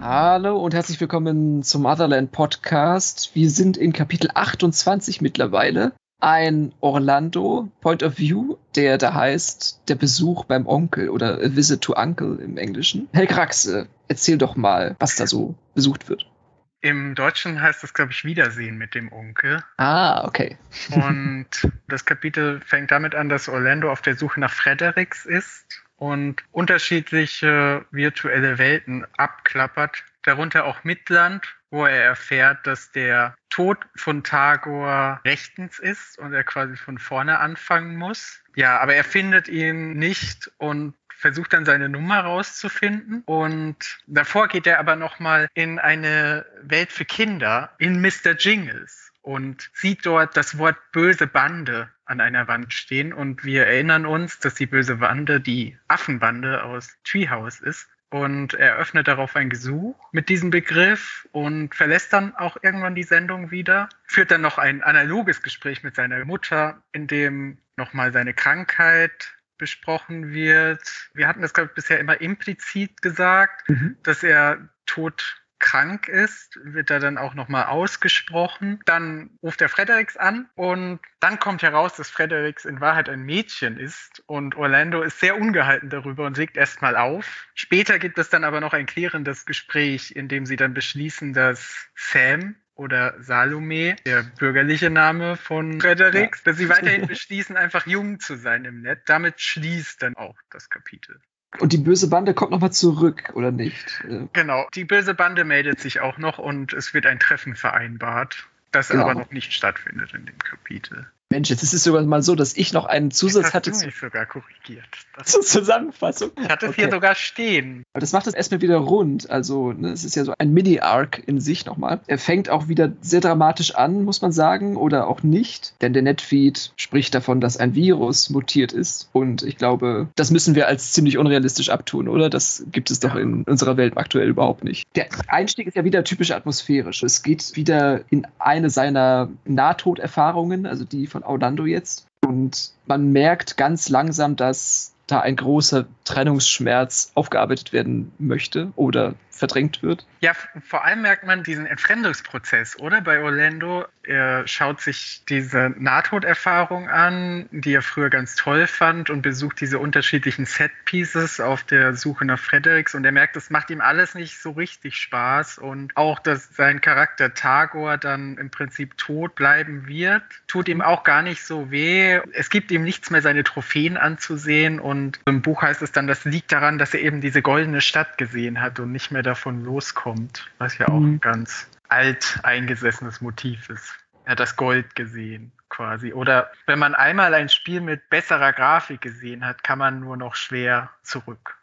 Hallo und herzlich willkommen zum Motherland Podcast. Wir sind in Kapitel 28 mittlerweile. Ein Orlando Point of View, der da heißt Der Besuch beim Onkel oder A Visit to Uncle im Englischen. Helge Raxe, erzähl doch mal, was da so besucht wird. Im Deutschen heißt das, glaube ich, Wiedersehen mit dem Onkel. Ah, okay. und das Kapitel fängt damit an, dass Orlando auf der Suche nach Fredericks ist und unterschiedliche virtuelle Welten abklappert, darunter auch Midland, wo er erfährt, dass der Tod von Tagor rechtens ist und er quasi von vorne anfangen muss. Ja, aber er findet ihn nicht und versucht dann seine Nummer rauszufinden und davor geht er aber noch mal in eine Welt für Kinder in Mr. Jingles und sieht dort das Wort böse Bande an einer Wand stehen und wir erinnern uns, dass die böse Bande die Affenbande aus Treehouse ist und er öffnet darauf ein Gesuch mit diesem Begriff und verlässt dann auch irgendwann die Sendung wieder, führt dann noch ein analoges Gespräch mit seiner Mutter, in dem nochmal seine Krankheit besprochen wird. Wir hatten das, glaube ich, bisher immer implizit gesagt, mhm. dass er tot krank ist, wird er dann auch nochmal ausgesprochen. Dann ruft er Fredericks an und dann kommt heraus, dass Fredericks in Wahrheit ein Mädchen ist und Orlando ist sehr ungehalten darüber und legt erstmal auf. Später gibt es dann aber noch ein klärendes Gespräch, in dem sie dann beschließen, dass Sam oder Salome, der bürgerliche Name von Fredericks, ja. dass sie weiterhin beschließen, einfach jung zu sein im Netz. Damit schließt dann auch das Kapitel. Und die böse Bande kommt nochmal zurück, oder nicht? Genau, die böse Bande meldet sich auch noch und es wird ein Treffen vereinbart, das genau. aber noch nicht stattfindet in dem Kapitel. Mensch, jetzt ist es sogar mal so, dass ich noch einen Zusatz das hatte. Mich sogar korrigiert. Das zur Zusammenfassung. Ich hatte es okay. hier sogar stehen. Aber das macht es erstmal wieder rund. Also, ne, es ist ja so ein Mini-Arc in sich nochmal. Er fängt auch wieder sehr dramatisch an, muss man sagen, oder auch nicht. Denn der Netfeed spricht davon, dass ein Virus mutiert ist. Und ich glaube, das müssen wir als ziemlich unrealistisch abtun, oder? Das gibt es doch in unserer Welt aktuell überhaupt nicht. Der Einstieg ist ja wieder typisch atmosphärisch. Es geht wieder in eine seiner Nahtoderfahrungen, also die von Orlando jetzt. Und man merkt ganz langsam, dass da ein großer Trennungsschmerz aufgearbeitet werden möchte oder verdrängt wird. Ja, vor allem merkt man diesen Entfremdungsprozess, oder? Bei Orlando. Er schaut sich diese Nahtoderfahrung an, die er früher ganz toll fand und besucht diese unterschiedlichen Set-Pieces auf der Suche nach Fredericks und er merkt, das macht ihm alles nicht so richtig Spaß und auch, dass sein Charakter Tagor dann im Prinzip tot bleiben wird, tut ihm auch gar nicht so weh. Es gibt ihm nichts mehr, seine Trophäen anzusehen und im Buch heißt es dann, das liegt daran, dass er eben diese goldene Stadt gesehen hat und nicht mehr davon loskommt, was ja auch mhm. ein ganz alt eingesessenes Motiv ist. Er hat das Gold gesehen quasi. Oder wenn man einmal ein Spiel mit besserer Grafik gesehen hat, kann man nur noch schwer zurück.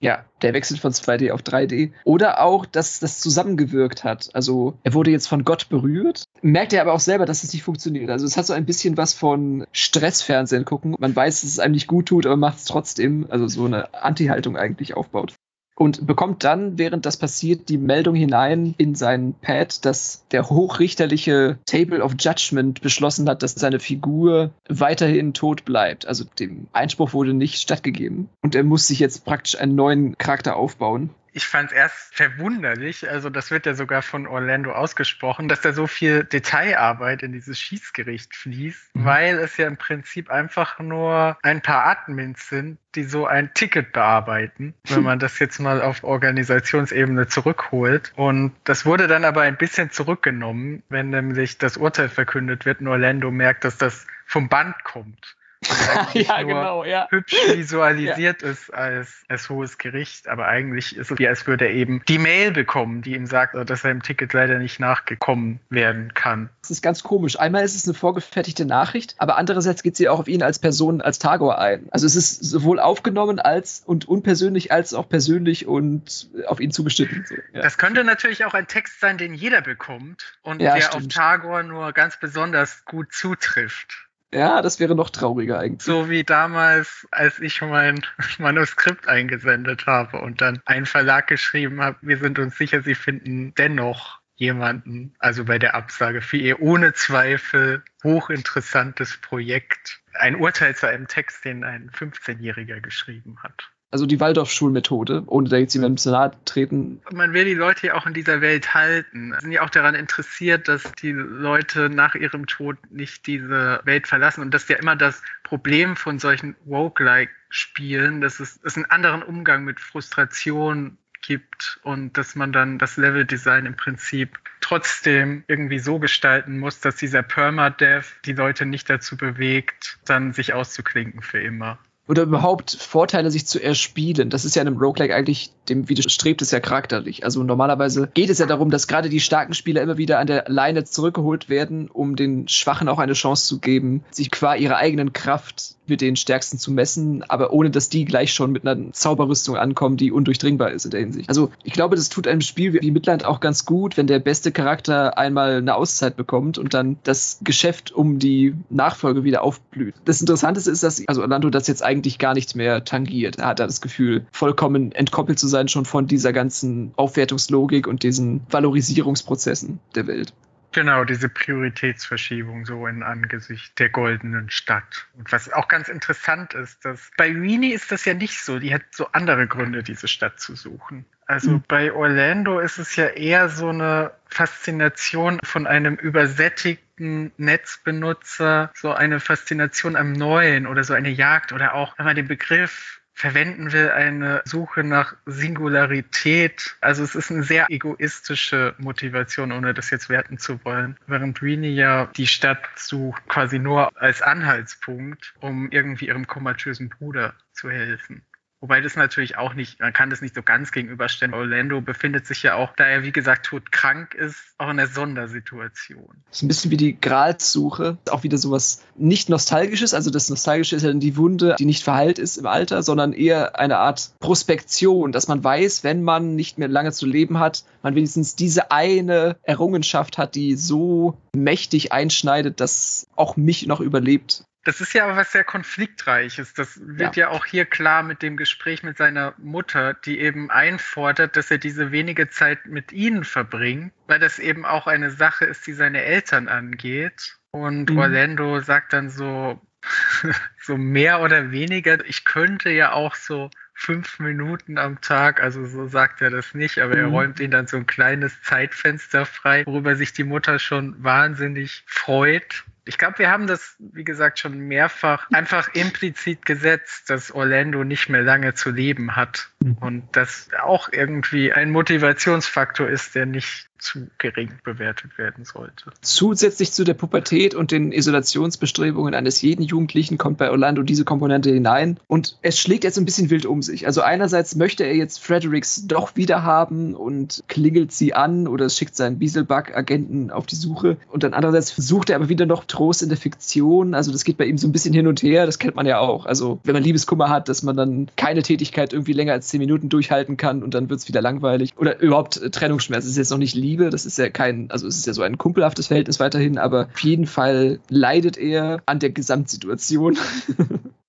Ja, der wechselt von 2D auf 3D. Oder auch, dass das zusammengewirkt hat. Also er wurde jetzt von Gott berührt, merkt er aber auch selber, dass es nicht funktioniert. Also es hat so ein bisschen was von Stressfernsehen gucken. Man weiß, dass es einem nicht gut tut, aber macht es trotzdem. Also so eine Anti-Haltung eigentlich aufbaut und bekommt dann, während das passiert, die Meldung hinein in sein Pad, dass der hochrichterliche Table of Judgment beschlossen hat, dass seine Figur weiterhin tot bleibt. Also dem Einspruch wurde nicht stattgegeben. Und er muss sich jetzt praktisch einen neuen Charakter aufbauen ich fand es erst verwunderlich, also das wird ja sogar von Orlando ausgesprochen, dass da so viel Detailarbeit in dieses Schießgericht fließt, mhm. weil es ja im Prinzip einfach nur ein paar Admins sind, die so ein Ticket bearbeiten, wenn man das jetzt mal auf Organisationsebene zurückholt. Und das wurde dann aber ein bisschen zurückgenommen, wenn nämlich das Urteil verkündet wird und Orlando merkt, dass das vom Band kommt. ja, genau, ja. hübsch visualisiert ja. ist als, als hohes Gericht, aber eigentlich ist es wie, als würde er eben die Mail bekommen, die ihm sagt, dass er im Ticket leider nicht nachgekommen werden kann. Das ist ganz komisch. Einmal ist es eine vorgefertigte Nachricht, aber andererseits geht sie auch auf ihn als Person, als Tagor ein. Also es ist sowohl aufgenommen als und unpersönlich als auch persönlich und auf ihn zugeschnitten. So, ja. Das könnte natürlich auch ein Text sein, den jeder bekommt und der stimmt. auf Tagor nur ganz besonders gut zutrifft. Ja, das wäre noch trauriger eigentlich. So wie damals, als ich mein Manuskript eingesendet habe und dann ein Verlag geschrieben habe, wir sind uns sicher, sie finden dennoch jemanden, also bei der Absage für ihr ohne Zweifel hochinteressantes Projekt. Ein Urteil zu einem Text, den ein 15-Jähriger geschrieben hat. Also die Waldorf-Schulmethode, ohne da jetzt jemandem zu nahe treten. Man will die Leute ja auch in dieser Welt halten. Sind ja auch daran interessiert, dass die Leute nach ihrem Tod nicht diese Welt verlassen. Und das ist ja immer das Problem von solchen Roguelike-Spielen, dass es, es einen anderen Umgang mit Frustration gibt und dass man dann das Level-Design im Prinzip trotzdem irgendwie so gestalten muss, dass dieser Permadeath die Leute nicht dazu bewegt, dann sich auszuklinken für immer oder überhaupt Vorteile sich zu erspielen. Das ist ja in einem Roguelike eigentlich, dem widerstrebt es ja charakterlich. Also normalerweise geht es ja darum, dass gerade die starken Spieler immer wieder an der Leine zurückgeholt werden, um den Schwachen auch eine Chance zu geben, sich qua ihrer eigenen Kraft mit den Stärksten zu messen, aber ohne dass die gleich schon mit einer Zauberrüstung ankommen, die undurchdringbar ist in der Hinsicht. Also ich glaube, das tut einem Spiel wie Midland auch ganz gut, wenn der beste Charakter einmal eine Auszeit bekommt und dann das Geschäft um die Nachfolge wieder aufblüht. Das Interessante ist, dass also Orlando das jetzt eigentlich gar nicht mehr tangiert. Er hat da das Gefühl, vollkommen entkoppelt zu sein schon von dieser ganzen Aufwertungslogik und diesen Valorisierungsprozessen der Welt. Genau, diese Prioritätsverschiebung so in Angesicht der goldenen Stadt. Und was auch ganz interessant ist, dass bei Rini ist das ja nicht so. Die hat so andere Gründe, diese Stadt zu suchen. Also mhm. bei Orlando ist es ja eher so eine Faszination von einem übersättigten Netzbenutzer, so eine Faszination am Neuen oder so eine Jagd oder auch, wenn man den Begriff verwenden will, eine Suche nach Singularität. Also es ist eine sehr egoistische Motivation, ohne das jetzt werten zu wollen. Während Rini ja die Stadt sucht quasi nur als Anhaltspunkt, um irgendwie ihrem komatösen Bruder zu helfen. Wobei das natürlich auch nicht, man kann das nicht so ganz gegenüberstellen. Orlando befindet sich ja auch, da er wie gesagt todkrank ist, auch in der Sondersituation. Das ist ein bisschen wie die Gralssuche, auch wieder sowas nicht nostalgisches. Also das Nostalgische ist ja dann die Wunde, die nicht verheilt ist im Alter, sondern eher eine Art Prospektion, dass man weiß, wenn man nicht mehr lange zu leben hat, man wenigstens diese eine Errungenschaft hat, die so mächtig einschneidet, dass auch mich noch überlebt. Das ist ja aber was sehr konfliktreiches. Das wird ja. ja. auch hier klar mit dem Gespräch mit seiner Mutter, die eben einfordert, dass er diese wenige Zeit mit ihnen verbringt, weil das eben auch eine Sache ist, die seine Eltern angeht. Und mhm. Orlando sagt dann so, so mehr oder weniger, ich könnte ja auch so fünf Minuten am Tag, also so sagt er das nicht, aber er mhm. räumt ihnen dann so ein kleines Zeitfenster frei, worüber sich die Mutter schon wahnsinnig freut ich glaube, wir haben das, wie gesagt, schon mehrfach einfach implizit gesetzt, dass Orlando nicht mehr lange zu leben hat. Mhm. Und das auch irgendwie ein Motivationsfaktor ist, der nicht zu gering bewertet werden sollte. Zusätzlich zu der Pubertät und den Isolationsbestrebungen eines jeden Jugendlichen kommt bei Orlando diese Komponente hinein und es schlägt jetzt ein bisschen wild um sich. Also einerseits möchte er jetzt Fredericks doch wieder haben und klingelt sie an oder schickt seinen Bieselbug-Agenten auf die Suche und dann andererseits sucht er aber wieder noch Trost in der Fiktion. Also das geht bei ihm so ein bisschen hin und her, das kennt man ja auch. Also wenn man Liebeskummer hat, dass man dann keine Tätigkeit irgendwie länger als zehn Minuten durchhalten kann und dann wird es wieder langweilig. Oder überhaupt Trennungsschmerz ist jetzt noch nicht Liebe, das ist ja kein, also es ist ja so ein kumpelhaftes Verhältnis weiterhin, aber auf jeden Fall leidet er an der Gesamtsituation.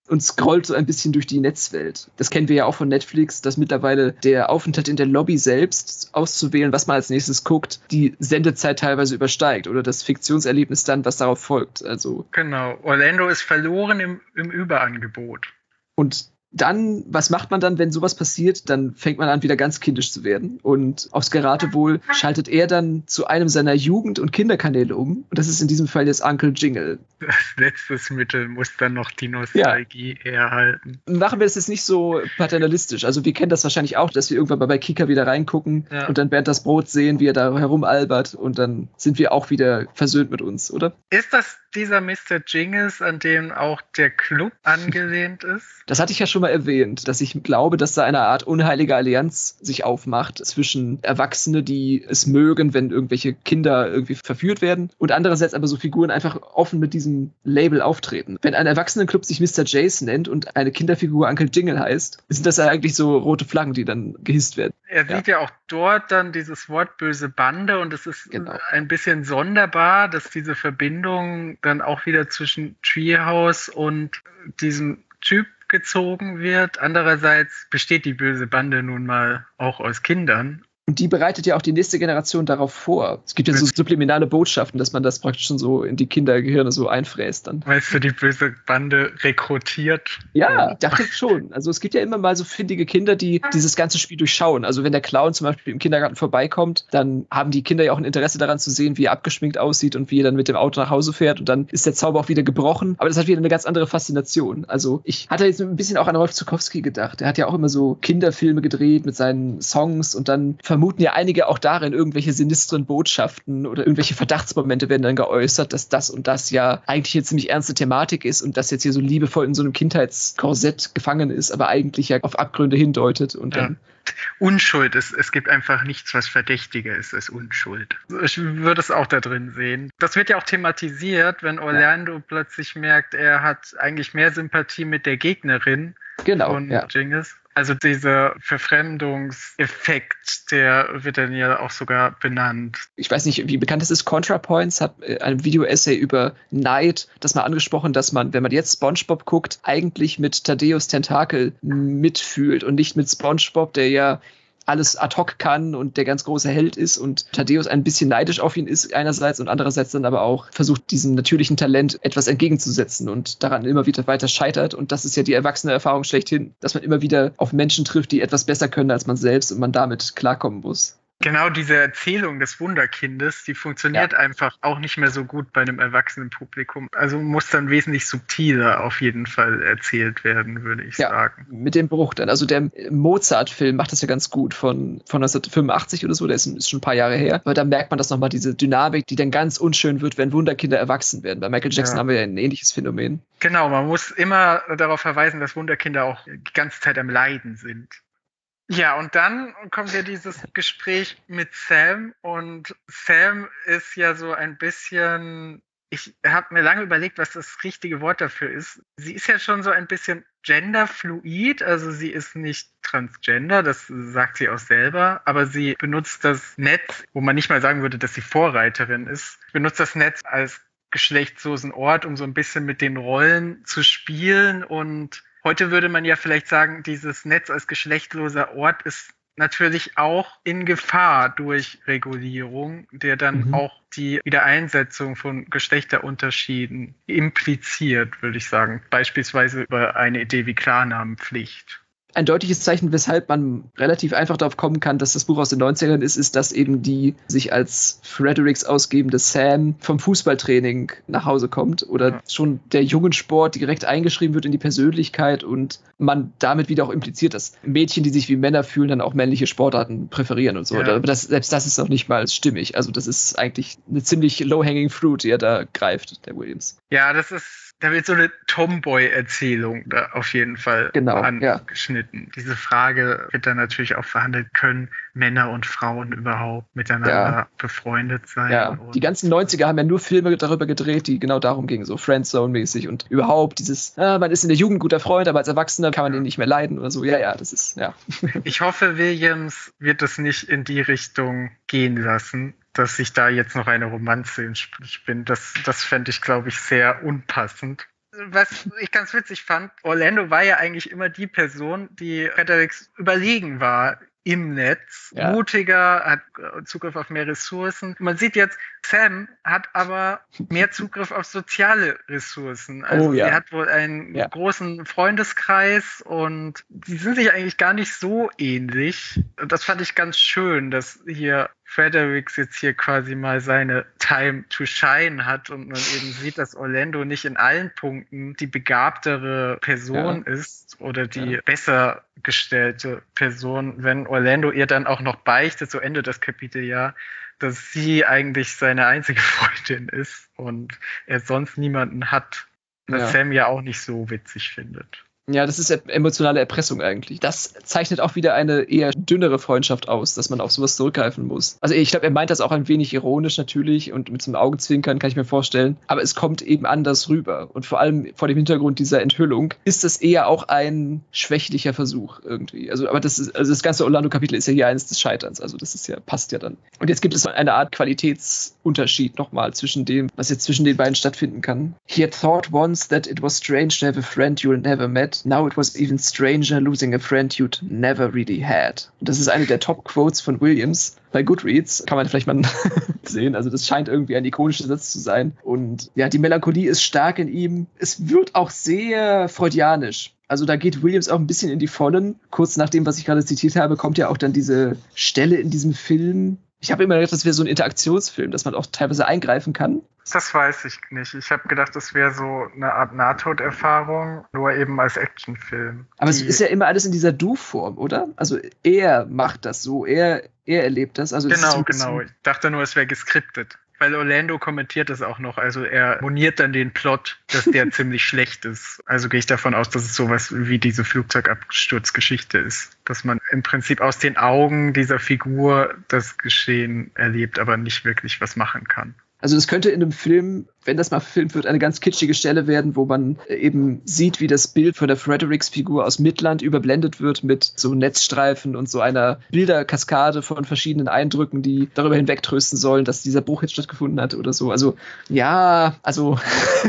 und scrollt so ein bisschen durch die Netzwelt. Das kennen wir ja auch von Netflix, dass mittlerweile der Aufenthalt in der Lobby selbst auszuwählen, was man als nächstes guckt, die Sendezeit teilweise übersteigt oder das Fiktionserlebnis dann, was darauf folgt. Also genau. Orlando ist verloren im, im Überangebot. Und dann, was macht man dann, wenn sowas passiert? Dann fängt man an, wieder ganz kindisch zu werden. Und aufs Geratewohl schaltet er dann zu einem seiner Jugend- und Kinderkanäle um. Und das ist in diesem Fall jetzt Uncle Jingle. Das letztes Mittel muss dann noch die Nostalgie ja. erhalten. Machen wir das jetzt nicht so paternalistisch. Also wir kennen das wahrscheinlich auch, dass wir irgendwann mal bei Kika wieder reingucken ja. und dann Bernd das Brot sehen, wie er da herumalbert und dann sind wir auch wieder versöhnt mit uns, oder? Ist das dieser Mr. Jingles, an dem auch der Club angelehnt ist? Das hatte ich ja schon mal erwähnt, dass ich glaube, dass da eine Art unheilige Allianz sich aufmacht zwischen Erwachsene, die es mögen, wenn irgendwelche Kinder irgendwie verführt werden und andererseits aber so Figuren einfach offen mit diesem Label auftreten. Wenn ein Erwachsenenclub sich Mr. Jace nennt und eine Kinderfigur Uncle Jingle heißt, sind das ja eigentlich so rote Flaggen, die dann gehisst werden. Er sieht ja. ja auch dort dann dieses Wort böse Bande und es ist genau. ein bisschen sonderbar, dass diese Verbindung dann auch wieder zwischen Treehouse und diesem Typ gezogen wird. Andererseits besteht die böse Bande nun mal auch aus Kindern Und die bereitet ja auch die nächste Generation darauf vor. Es gibt ja so subliminale Botschaften, dass man das praktisch schon so in die Kindergehirne so einfräst dann. Weißt du, die böse Bande rekrutiert? Ja, ich dachte schon. Also es gibt ja immer mal so findige Kinder, die dieses ganze Spiel durchschauen. Also wenn der Clown zum Beispiel im Kindergarten vorbeikommt, dann haben die Kinder ja auch ein Interesse daran zu sehen, wie er abgeschminkt aussieht und wie er dann mit dem Auto nach Hause fährt und dann ist der Zauber auch wieder gebrochen. Aber das hat wieder eine ganz andere Faszination. Also ich hatte jetzt ein bisschen auch an Rolf Zukowski gedacht. Er hat ja auch immer so Kinderfilme gedreht mit seinen Songs und dann vermuten ja einige auch darin irgendwelche sinistren Botschaften oder irgendwelche Verdachtsmomente werden dann geäußert, dass das und das ja eigentlich eine ziemlich ernste Thematik ist und das jetzt hier so liebevoll in so einem Kindheitskorsett gefangen ist, aber eigentlich ja auf Abgründe hindeutet und dann ja. Unschuld ist, es gibt einfach nichts, was verdächtiger ist als Unschuld. Ich würde es auch da drin sehen. Das wird ja auch thematisiert, wenn Orlando ja. plötzlich merkt, er hat eigentlich mehr Sympathie mit der Gegnerin genau, von ja. Genghis also dieser Verfremdungseffekt, der wird dann ja auch sogar benannt. Ich weiß nicht, wie bekannt es ist. ContraPoints hat äh, ein Video-Essay über Neid das mal angesprochen, dass man, wenn man jetzt SpongeBob guckt, eigentlich mit Thaddeus Tentakel mitfühlt und nicht mit SpongeBob, der ja alles ad hoc kann und der ganz große Held ist und Thaddeus ein bisschen neidisch auf ihn ist einerseits und andererseits dann aber auch versucht, diesem natürlichen Talent etwas entgegenzusetzen und daran immer wieder weiter scheitert. Und das ist ja die erwachsene Erfahrung schlechthin, dass man immer wieder auf Menschen trifft, die etwas besser können als man selbst und man damit klarkommen muss. Genau diese Erzählung des Wunderkindes, die funktioniert ja. einfach auch nicht mehr so gut bei einem erwachsenen Publikum. Also muss dann wesentlich subtiler auf jeden Fall erzählt werden, würde ich ja, sagen. Mit dem Bruch dann. Also der Mozart-Film macht das ja ganz gut von, von 1985 oder so, der ist, ist schon ein paar Jahre her. Aber da merkt man das nochmal, diese Dynamik, die dann ganz unschön wird, wenn Wunderkinder erwachsen werden. Bei Michael Jackson ja. haben wir ja ein ähnliches Phänomen. Genau, man muss immer darauf verweisen, dass Wunderkinder auch die ganze Zeit am Leiden sind. Ja, und dann kommt ja dieses Gespräch mit Sam und Sam ist ja so ein bisschen, ich habe mir lange überlegt, was das richtige Wort dafür ist. Sie ist ja schon so ein bisschen genderfluid, also sie ist nicht transgender, das sagt sie auch selber, aber sie benutzt das Netz, wo man nicht mal sagen würde, dass sie Vorreiterin ist, benutzt das Netz als geschlechtslosen Ort, um so ein bisschen mit den Rollen zu spielen und Heute würde man ja vielleicht sagen, dieses Netz als geschlechtloser Ort ist natürlich auch in Gefahr durch Regulierung, der dann mhm. auch die Wiedereinsetzung von Geschlechterunterschieden impliziert, würde ich sagen. Beispielsweise über eine Idee wie Klarnamenpflicht ein deutliches Zeichen, weshalb man relativ einfach darauf kommen kann, dass das Buch aus den 90ern ist, ist, dass eben die sich als Fredericks ausgebende Sam vom Fußballtraining nach Hause kommt oder ja. schon der jungen Sport direkt eingeschrieben wird in die Persönlichkeit und man damit wieder auch impliziert, dass Mädchen, die sich wie Männer fühlen, dann auch männliche Sportarten präferieren und so. Ja. Aber das, selbst das ist noch nicht mal stimmig. Also das ist eigentlich eine ziemlich low-hanging fruit, die er da greift, der Williams. Ja, das ist da wird so eine Tomboy-Erzählung da auf jeden Fall genau, angeschnitten. Ja. Diese Frage wird dann natürlich auch verhandelt, können Männer und Frauen überhaupt miteinander ja. befreundet sein? Ja, die ganzen 90er haben ja nur Filme darüber gedreht, die genau darum gingen, so Friendzone-mäßig und überhaupt dieses, ah, man ist in der Jugend guter Freund, aber als Erwachsener kann man ihn nicht mehr leiden oder so. Ja, ja, das ist, ja. ich hoffe, Williams wird es nicht in die Richtung gehen lassen dass ich da jetzt noch eine Romanze bin. Das, das fände ich, glaube ich, sehr unpassend. Was ich ganz witzig fand, Orlando war ja eigentlich immer die Person, die Fredericks überlegen war im Netz, ja. mutiger, hat Zugriff auf mehr Ressourcen. Man sieht jetzt, Sam hat aber mehr Zugriff auf soziale Ressourcen. Also oh, ja. sie hat wohl einen ja. großen Freundeskreis und die sind sich eigentlich gar nicht so ähnlich. Das fand ich ganz schön, dass hier Fredericks jetzt hier quasi mal seine Time to Shine hat und man eben sieht, dass Orlando nicht in allen Punkten die begabtere Person ja. ist oder die ja. besser gestellte Person, wenn Orlando ihr dann auch noch beichtet, so endet das Kapitel ja, dass sie eigentlich seine einzige Freundin ist und er sonst niemanden hat, was ja. Sam ja auch nicht so witzig findet. Ja, das ist emotionale Erpressung eigentlich. Das zeichnet auch wieder eine eher dünnere Freundschaft aus, dass man auf sowas zurückgreifen muss. Also ich glaube, er meint das auch ein wenig ironisch natürlich und mit so einem Augenzwinkern kann ich mir vorstellen. Aber es kommt eben anders rüber. Und vor allem vor dem Hintergrund dieser Enthüllung ist es eher auch ein schwächlicher Versuch irgendwie. Also, aber das ist, also das ganze Orlando-Kapitel ist ja hier eines des Scheiterns. Also das ist ja, passt ja dann. Und jetzt gibt es eine Art Qualitätsunterschied nochmal zwischen dem, was jetzt zwischen den beiden stattfinden kann. He had thought once that it was strange to have a friend you'll never met Now it was even stranger losing a friend you'd never really had. Und das ist eine der Top-Quotes von Williams. Bei Goodreads kann man vielleicht mal sehen. Also das scheint irgendwie ein ikonischer Satz zu sein. Und ja, die Melancholie ist stark in ihm. Es wird auch sehr freudianisch. Also da geht Williams auch ein bisschen in die Vollen. Kurz nach dem, was ich gerade zitiert habe, kommt ja auch dann diese Stelle in diesem Film. Ich habe immer gedacht, das wäre so ein Interaktionsfilm, dass man auch teilweise eingreifen kann. Das weiß ich nicht. Ich habe gedacht, das wäre so eine Art Nahtoderfahrung, nur eben als Actionfilm. Aber es ist ja immer alles in dieser Du-Form, oder? Also er macht das so, er, er erlebt das. Also genau, genau. Ich dachte nur, es wäre geskriptet. Weil Orlando kommentiert das auch noch. Also er moniert dann den Plot, dass der ziemlich schlecht ist. Also gehe ich davon aus, dass es sowas wie diese Flugzeugabsturzgeschichte ist. Dass man im Prinzip aus den Augen dieser Figur das Geschehen erlebt, aber nicht wirklich was machen kann. Also das könnte in einem Film, wenn das mal verfilmt wird, eine ganz kitschige Stelle werden, wo man eben sieht, wie das Bild von der Fredericks-Figur aus Midland überblendet wird mit so Netzstreifen und so einer Bilderkaskade von verschiedenen Eindrücken, die darüber hinwegtrösten sollen, dass dieser Bruch jetzt stattgefunden hat oder so. Also ja, also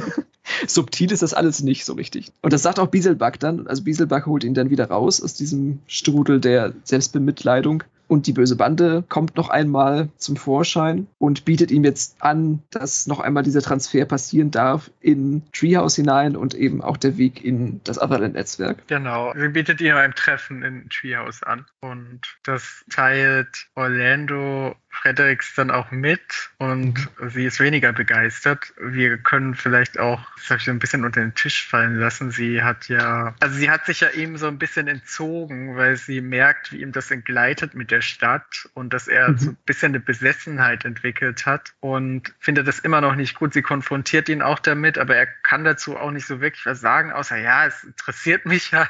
subtil ist das alles nicht so richtig. Und das sagt auch Bieselback dann. Also Bieselback holt ihn dann wieder raus aus diesem Strudel der Selbstbemitleidung und die böse Bande kommt noch einmal zum Vorschein und bietet ihm jetzt an, dass noch einmal dieser Transfer passieren darf in Treehouse hinein und eben auch der Weg in das Otherland-Netzwerk. Genau, sie bietet ihm ein Treffen in Treehouse an und das teilt Orlando Fredericks dann auch mit und mhm. sie ist weniger begeistert. Wir können vielleicht auch, das habe ich so ein bisschen unter den Tisch fallen lassen, sie hat ja, also sie hat sich ja ihm so ein bisschen entzogen, weil sie merkt, wie ihm das entgleitet mit der Stadt und dass er mhm. so ein bisschen eine Besessenheit entwickelt hat und findet das immer noch nicht gut. Sie konfrontiert ihn auch damit, aber er kann dazu auch nicht so wirklich was sagen, außer ja, es interessiert mich halt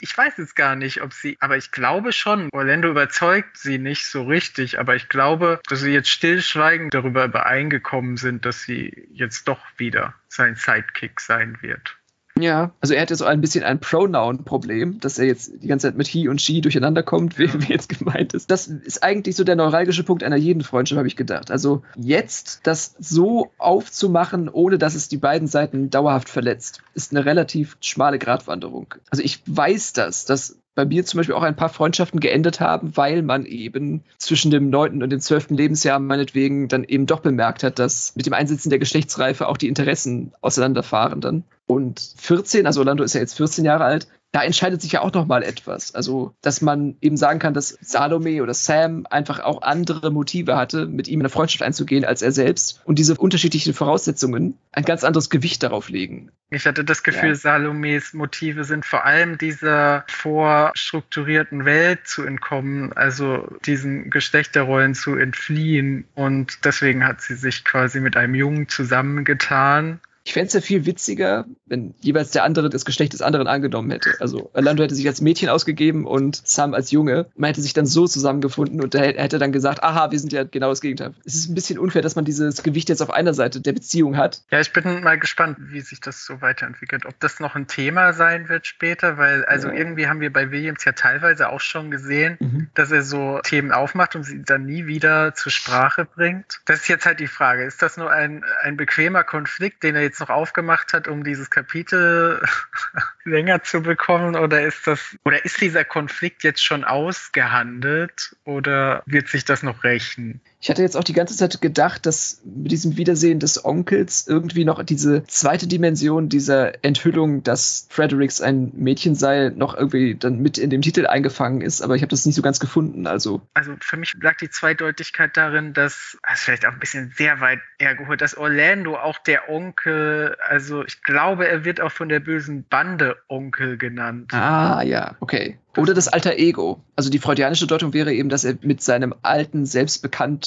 ich weiß jetzt gar nicht, ob sie, aber ich glaube schon, Orlando überzeugt sie nicht so richtig, aber ich glaube, dass sie jetzt stillschweigend darüber übereingekommen sind, dass sie jetzt doch wieder sein Sidekick sein wird. Ja, also er hat ja so ein bisschen ein Pronoun-Problem, dass er jetzt die ganze Zeit mit he und she durcheinander kommt, wie, wie jetzt gemeint ist. Das ist eigentlich so der neuralgische Punkt einer jeden Freundschaft, habe ich gedacht. Also jetzt das so aufzumachen, ohne dass es die beiden Seiten dauerhaft verletzt, ist eine relativ schmale Gratwanderung. Also ich weiß das, dass bei mir zum Beispiel auch ein paar Freundschaften geendet haben, weil man eben zwischen dem neunten und dem zwölften Lebensjahr meinetwegen dann eben doch bemerkt hat, dass mit dem Einsetzen der Geschlechtsreife auch die Interessen auseinanderfahren dann. Und 14, also Orlando ist ja jetzt 14 Jahre alt, da entscheidet sich ja auch noch mal etwas. Also, dass man eben sagen kann, dass Salome oder Sam einfach auch andere Motive hatte, mit ihm in eine Freundschaft einzugehen als er selbst und diese unterschiedlichen Voraussetzungen ein ganz anderes Gewicht darauf legen. Ich hatte das Gefühl, ja. Salomes Motive sind vor allem dieser vorstrukturierten Welt zu entkommen, also diesen Geschlechterrollen zu entfliehen. Und deswegen hat sie sich quasi mit einem Jungen zusammengetan ich fände es ja viel witziger, wenn jeweils der andere das Geschlecht des anderen angenommen hätte. Also Orlando hätte sich als Mädchen ausgegeben und Sam als Junge. Man hätte sich dann so zusammengefunden und er hätte dann gesagt, aha, wir sind ja genau das Gegenteil. Es ist ein bisschen unfair, dass man dieses Gewicht jetzt auf einer Seite der Beziehung hat. Ja, ich bin mal gespannt, wie sich das so weiterentwickelt. Ob das noch ein Thema sein wird später, weil also ja. irgendwie haben wir bei Williams ja teilweise auch schon gesehen, mhm. dass er so Themen aufmacht und sie dann nie wieder zur Sprache bringt. Das ist jetzt halt die Frage. Ist das nur ein, ein bequemer Konflikt, den er jetzt jetzt noch aufgemacht hat, um dieses Kapitel länger zu bekommen? Oder ist das, oder ist dieser Konflikt jetzt schon ausgehandelt oder wird sich das noch rächen? Ich hatte jetzt auch die ganze Zeit gedacht, dass mit diesem Wiedersehen des Onkels irgendwie noch diese zweite Dimension dieser Enthüllung, dass Fredericks ein Mädchen sei, noch irgendwie dann mit in dem Titel eingefangen ist, aber ich habe das nicht so ganz gefunden. Also, also für mich lag die Zweideutigkeit darin, dass, das ist vielleicht auch ein bisschen sehr weit hergeholt, dass Orlando auch der Onkel, also ich glaube, er wird auch von der bösen Bande Onkel genannt. Ah, ja, okay. Oder das alter Ego. Also die freudianische Deutung wäre eben, dass er mit seinem alten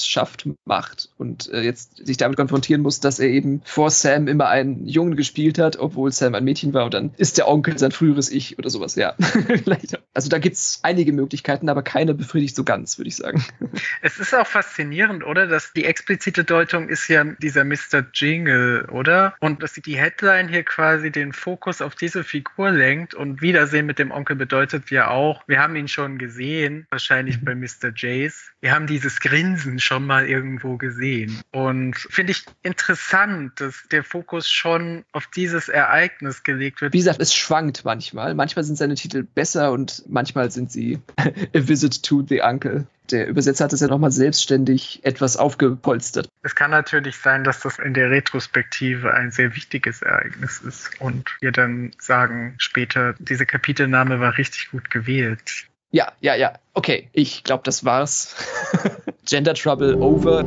Selbstbekanntschaft macht und äh, jetzt sich damit konfrontieren muss, dass er eben vor Sam immer einen Jungen gespielt hat, obwohl Sam ein Mädchen war und dann ist der Onkel sein früheres Ich oder sowas, ja. also da gibt es einige Möglichkeiten, aber keine befriedigt so ganz, würde ich sagen. Es ist auch faszinierend, oder? Dass die explizite Deutung ist ja dieser Mr. Jingle, oder? Und dass die Headline hier quasi den Fokus auf diese Figur lenkt und Wiedersehen mit dem Onkel bedeutet ja auch, wir haben ihn schon gesehen, wahrscheinlich mhm. bei Mr. Jace. Wir haben dieses Grinsen schon schon mal irgendwo gesehen. Und finde ich interessant, dass der Fokus schon auf dieses Ereignis gelegt wird. Wie gesagt, es schwankt manchmal. Manchmal sind seine Titel besser und manchmal sind sie A Visit to the Uncle der Übersetzer hat es ja nochmal selbstständig etwas aufgepolstert. Es kann natürlich sein, dass das in der Retrospektive ein sehr wichtiges Ereignis ist und wir dann sagen später, diese Kapitelname war richtig gut gewählt. Ja, ja, ja. Okay, ich glaube, das war's. Gender Trouble over.